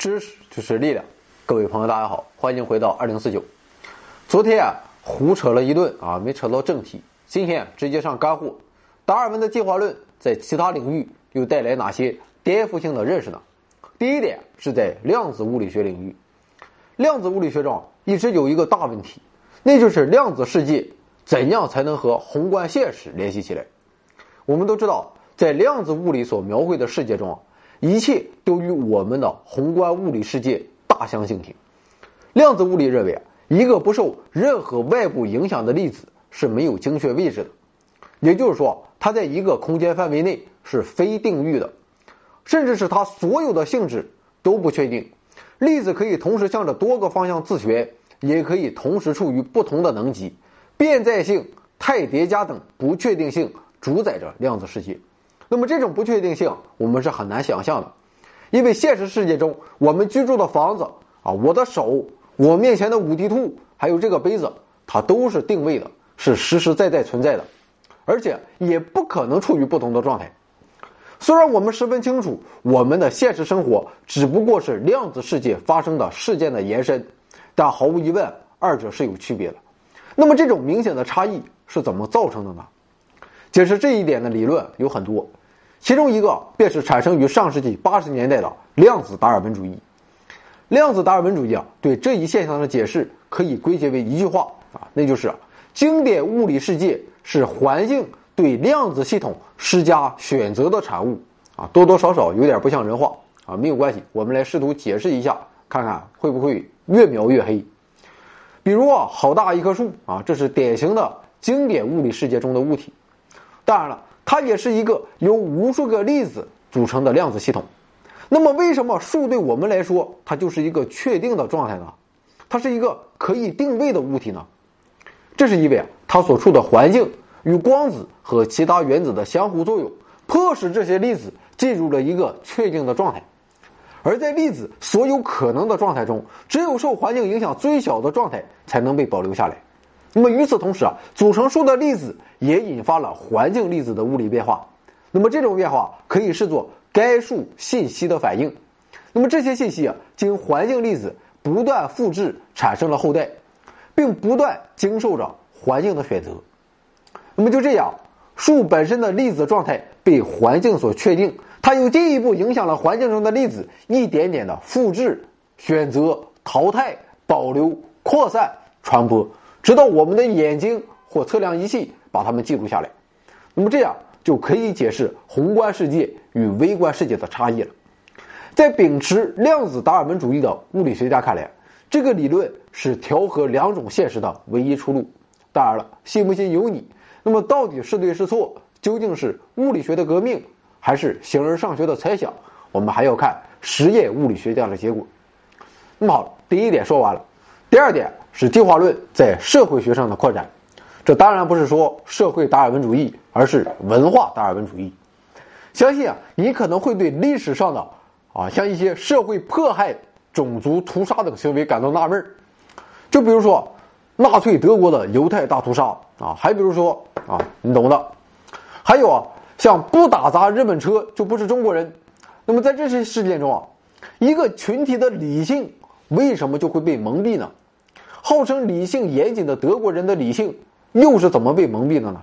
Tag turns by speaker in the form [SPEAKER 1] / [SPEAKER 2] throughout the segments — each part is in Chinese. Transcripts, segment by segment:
[SPEAKER 1] 知识就是力量。各位朋友，大家好，欢迎回到二零四九。昨天啊，胡扯了一顿啊，没扯到正题。今天直接上干货。达尔文的进化论在其他领域又带来哪些颠覆性的认识呢？第一点是在量子物理学领域。量子物理学中一直有一个大问题，那就是量子世界怎样才能和宏观现实联系起来？我们都知道，在量子物理所描绘的世界中。一切都与我们的宏观物理世界大相径庭。量子物理认为啊，一个不受任何外部影响的粒子是没有精确位置的，也就是说，它在一个空间范围内是非定域的，甚至是它所有的性质都不确定。粒子可以同时向着多个方向自旋，也可以同时处于不同的能级。变在性、态叠加等不确定性主宰着量子世界。那么这种不确定性，我们是很难想象的，因为现实世界中，我们居住的房子啊，我的手，我面前的五 D 兔，还有这个杯子，它都是定位的，是实实在在存在的，而且也不可能处于不同的状态。虽然我们十分清楚，我们的现实生活只不过是量子世界发生的事件的延伸，但毫无疑问，二者是有区别的。那么这种明显的差异是怎么造成的呢？解释这一点的理论有很多。其中一个便是产生于上世纪八十年代的量子达尔文主义。量子达尔文主义啊，对这一现象的解释可以归结为一句话啊，那就是经典物理世界是环境对量子系统施加选择的产物啊，多多少少有点不像人话啊，没有关系，我们来试图解释一下，看看会不会越描越黑。比如啊，好大一棵树啊，这是典型的经典物理世界中的物体。当然了。它也是一个由无数个粒子组成的量子系统。那么，为什么树对我们来说它就是一个确定的状态呢？它是一个可以定位的物体呢？这是因为啊，它所处的环境与光子和其他原子的相互作用，迫使这些粒子进入了一个确定的状态。而在粒子所有可能的状态中，只有受环境影响最小的状态才能被保留下来。那么与此同时啊，组成树的粒子也引发了环境粒子的物理变化。那么这种变化可以视作该树信息的反应。那么这些信息啊，经环境粒子不断复制，产生了后代，并不断经受着环境的选择。那么就这样，树本身的粒子状态被环境所确定，它又进一步影响了环境中的粒子，一点点的复制、选择、淘汰、保留、扩散、传播。直到我们的眼睛或测量仪器把它们记录下来，那么这样就可以解释宏观世界与微观世界的差异了。在秉持量子达尔文主义的物理学家看来，这个理论是调和两种现实的唯一出路。当然了，信不信由你。那么到底是对是错？究竟是物理学的革命，还是形而上学的猜想？我们还要看实验物理学家的结果。那么好，第一点说完了，第二点。是进化论在社会学上的扩展，这当然不是说社会达尔文主义，而是文化达尔文主义。相信啊，你可能会对历史上的啊，像一些社会迫害、种族屠杀等行为感到纳闷儿就比如说纳粹德国的犹太大屠杀啊，还比如说啊，你懂的。还有啊，像不打砸日本车就不是中国人。那么在这些事件中啊，一个群体的理性为什么就会被蒙蔽呢？号称理性严谨的德国人的理性又是怎么被蒙蔽的呢？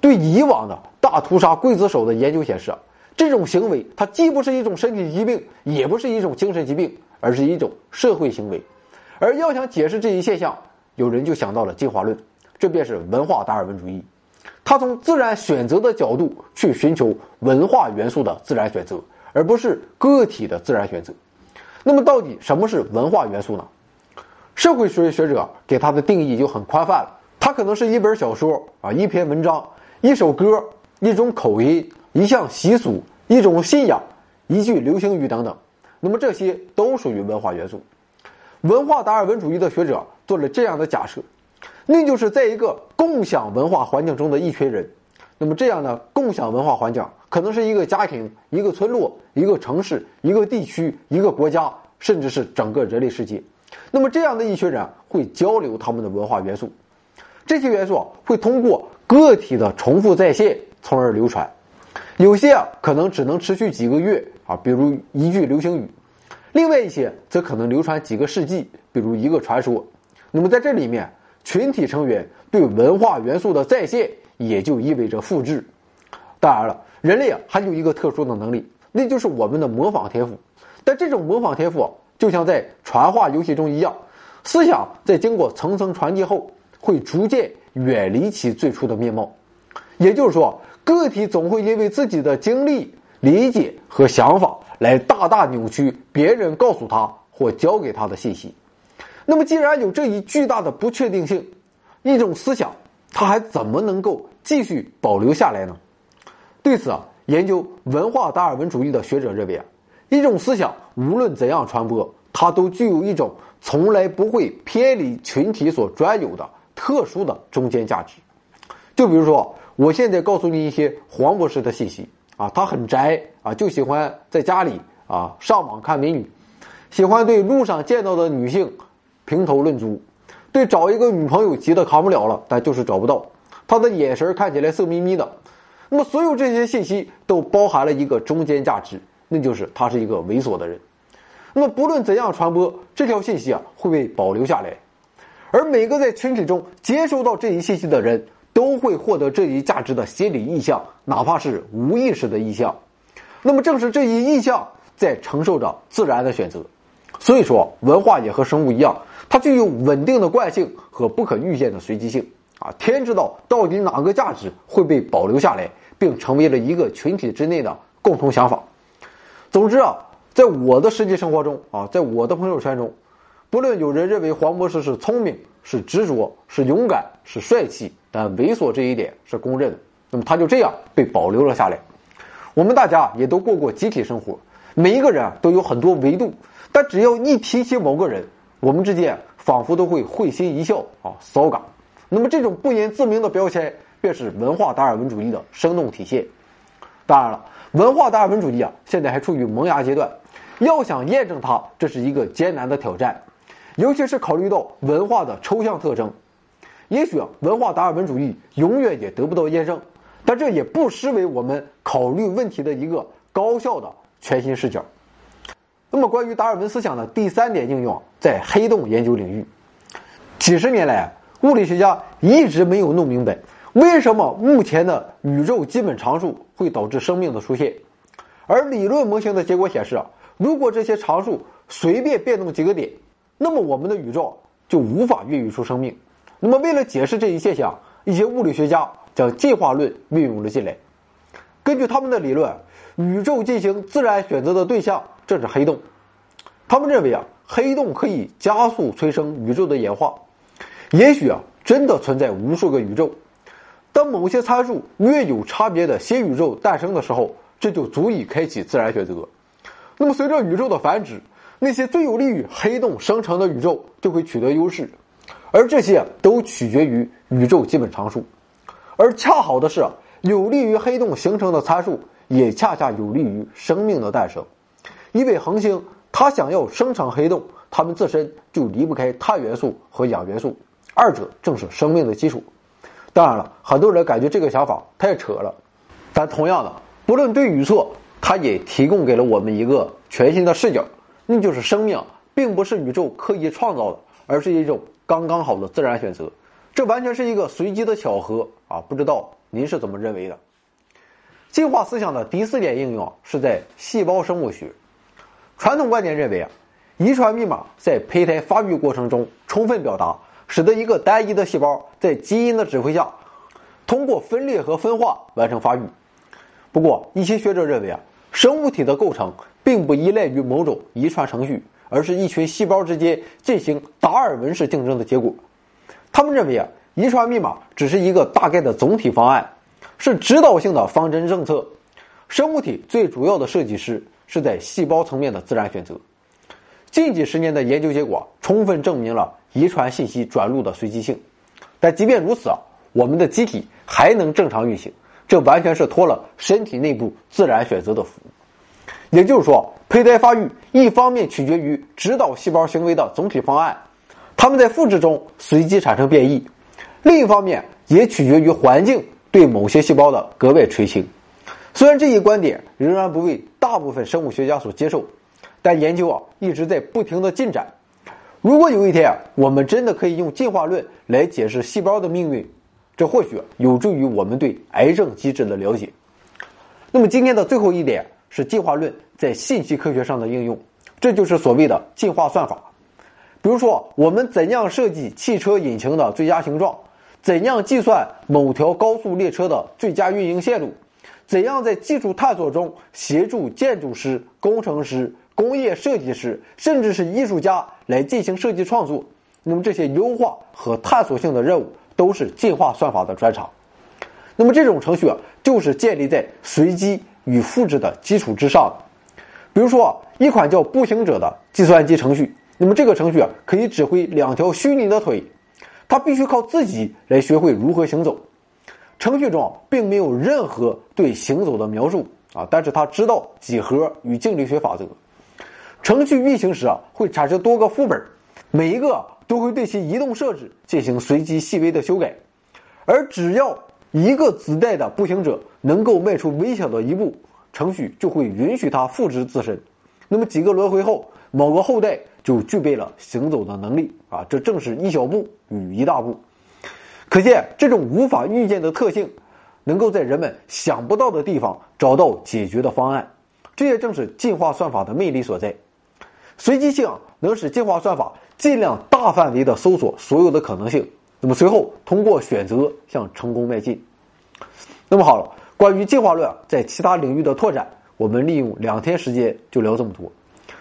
[SPEAKER 1] 对以往的大屠杀刽子手的研究显示，这种行为它既不是一种身体疾病，也不是一种精神疾病，而是一种社会行为。而要想解释这一现象，有人就想到了进化论，这便是文化达尔文主义。他从自然选择的角度去寻求文化元素的自然选择，而不是个体的自然选择。那么，到底什么是文化元素呢？社会学学者给它的定义就很宽泛了，它可能是一本小说啊，一篇文章，一首歌，一种口音，一项习俗，一种信仰，一句流行语等等。那么这些都属于文化元素。文化达尔文主义的学者做了这样的假设，那就是在一个共享文化环境中的一群人。那么这样的共享文化环境可能是一个家庭、一个村落、一个城市、一个地区、一个国家，甚至是整个人类世界。那么这样的一群人会交流他们的文化元素，这些元素会通过个体的重复再现，从而流传。有些啊可能只能持续几个月啊，比如一句流行语；另外一些则可能流传几个世纪，比如一个传说。那么在这里面，群体成员对文化元素的再现，也就意味着复制。当然了，人类啊还有一个特殊的能力，那就是我们的模仿天赋。但这种模仿天赋啊就像在传话游戏中一样，思想在经过层层传递后，会逐渐远离其最初的面貌。也就是说，个体总会因为自己的经历、理解和想法。来大大扭曲别人告诉他或教给他的信息。那么，既然有这一巨大的不确定性，一种思想它还怎么能够继续保留下来呢？对此啊，研究文化达尔文主义的学者认为啊，一种思想无论怎样传播，它都具有一种从来不会偏离群体所专有的特殊的中间价值。就比如说，我现在告诉你一些黄博士的信息。啊，他很宅啊，就喜欢在家里啊上网看美女，喜欢对路上见到的女性评头论足，对找一个女朋友急得扛不了了，但就是找不到。他的眼神看起来色眯眯的。那么，所有这些信息都包含了一个中间价值，那就是他是一个猥琐的人。那么，不论怎样传播，这条信息啊会被保留下来，而每个在群体中接收到这一信息的人。都会获得这一价值的心理意向，哪怕是无意识的意向。那么，正是这一意向在承受着自然的选择。所以说，文化也和生物一样，它具有稳定的惯性和不可预见的随机性。啊，天知道到底哪个价值会被保留下来，并成为了一个群体之内的共同想法。总之啊，在我的实际生活中啊，在我的朋友圈中，不论有人认为黄博士是聪明、是执着、是勇敢、是帅气。但猥琐这一点是公认的，那么他就这样被保留了下来。我们大家也都过过集体生活，每一个人啊都有很多维度，但只要一提起某个人，我们之间仿佛都会会心一笑啊，骚嘎。那么这种不言自明的标签，便是文化达尔文主义的生动体现。当然了，文化达尔文主义啊，现在还处于萌芽阶段，要想验证它，这是一个艰难的挑战，尤其是考虑到文化的抽象特征。也许啊，文化达尔文主义永远也得不到验证，但这也不失为我们考虑问题的一个高效的全新视角。那么，关于达尔文思想的第三点应用，在黑洞研究领域，几十年来，物理学家一直没有弄明白为什么目前的宇宙基本常数会导致生命的出现，而理论模型的结果显示啊，如果这些常数随便变动几个点，那么我们的宇宙就无法孕育出生命。那么，为了解释这一现象，一些物理学家将进化论运用了进来。根据他们的理论，宇宙进行自然选择的对象正是黑洞。他们认为啊，黑洞可以加速催生宇宙的演化。也许啊，真的存在无数个宇宙。当某些参数略有差别的新宇宙诞生的时候，这就足以开启自然选择。那么，随着宇宙的繁殖，那些最有利于黑洞生成的宇宙就会取得优势。而这些都取决于宇宙基本常数，而恰好的是，有利于黑洞形成的参数也恰恰有利于生命的诞生。因为恒星它想要生成黑洞，它们自身就离不开碳元素和氧元素，二者正是生命的基础。当然了，很多人感觉这个想法太扯了，但同样的，不论对与错，它也提供给了我们一个全新的视角，那就是生命并不是宇宙刻意创造的，而是一种。刚刚好的自然选择，这完全是一个随机的巧合啊！不知道您是怎么认为的？进化思想的第四点应用是在细胞生物学。传统观点认为啊，遗传密码在胚胎发育过程中充分表达，使得一个单一的细胞在基因的指挥下，通过分裂和分化完成发育。不过，一些学者认为啊，生物体的构成并不依赖于某种遗传程序。而是一群细胞之间进行达尔文式竞争的结果。他们认为啊，遗传密码只是一个大概的总体方案，是指导性的方针政策。生物体最主要的设计师是在细胞层面的自然选择。近几十年的研究结果充分证明了遗传信息转录的随机性。但即便如此啊，我们的机体还能正常运行，这完全是托了身体内部自然选择的福。也就是说，胚胎发育一方面取决于指导细胞行为的总体方案，它们在复制中随机产生变异；另一方面也取决于环境对某些细胞的格外垂青。虽然这一观点仍然不为大部分生物学家所接受，但研究啊一直在不停的进展。如果有一天啊，我们真的可以用进化论来解释细胞的命运，这或许有助于我们对癌症机制的了解。那么今天的最后一点是进化论在信息科学上的应用，这就是所谓的进化算法。比如说，我们怎样设计汽车引擎的最佳形状，怎样计算某条高速列车的最佳运营线路，怎样在技术探索中协助建筑师、工程师。工业设计师，甚至是艺术家来进行设计创作，那么这些优化和探索性的任务都是进化算法的专长。那么这种程序啊，就是建立在随机与复制的基础之上的。比如说，一款叫步行者的计算机程序，那么这个程序啊，可以指挥两条虚拟的腿，它必须靠自己来学会如何行走。程序中并没有任何对行走的描述啊，但是它知道几何与静力学法则。程序运行时啊，会产生多个副本，每一个都会对其移动设置进行随机细微的修改，而只要一个子代的步行者能够迈出微小的一步，程序就会允许它复制自身。那么几个轮回后，某个后代就具备了行走的能力啊！这正是一小步与一大步。可见这种无法预见的特性，能够在人们想不到的地方找到解决的方案，这也正是进化算法的魅力所在。随机性能使进化算法尽量大范围的搜索所有的可能性，那么随后通过选择向成功迈进。那么好了，关于进化论在其他领域的拓展，我们利用两天时间就聊这么多。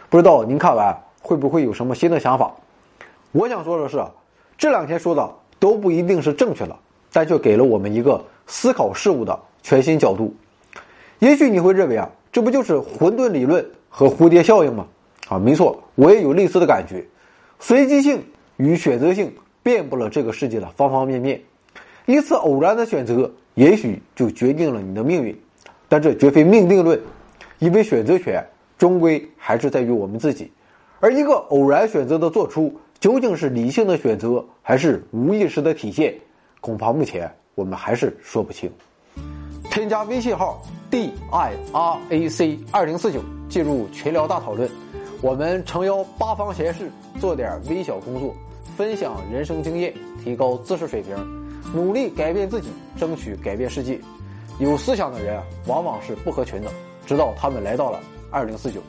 [SPEAKER 1] 不知道您看完会不会有什么新的想法？我想说的是，这两天说的都不一定是正确的，但却给了我们一个思考事物的全新角度。也许你会认为啊，这不就是混沌理论和蝴蝶效应吗？啊，没错，我也有类似的感觉。随机性与选择性遍布了这个世界的方方面面，一次偶然的选择也许就决定了你的命运，但这绝非命定论，因为选择权终归还是在于我们自己。而一个偶然选择的做出，究竟是理性的选择还是无意识的体现，恐怕目前我们还是说不清。添加微信号 d i r a c 二零四九，进入群聊大讨论。我们诚邀八方贤士做点微小工作，分享人生经验，提高知识水平，努力改变自己，争取改变世界。有思想的人往往是不合群的，直到他们来到了二零四九。